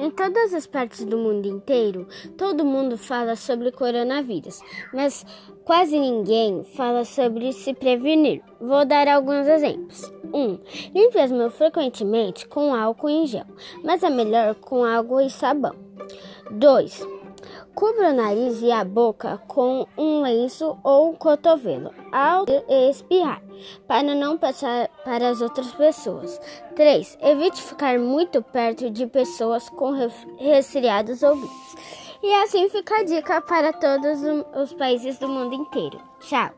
Em todas as partes do mundo inteiro, todo mundo fala sobre coronavírus, mas quase ninguém fala sobre se prevenir. Vou dar alguns exemplos. 1. Um, limpe as mãos frequentemente com álcool em gel, mas é melhor com água e sabão. 2. Cubra o nariz e a boca com um lenço ou um cotovelo ao espirrar, para não passar para as outras pessoas. 3. Evite ficar muito perto de pessoas com resfriados ou gripe. E assim fica a dica para todos os países do mundo inteiro. Tchau!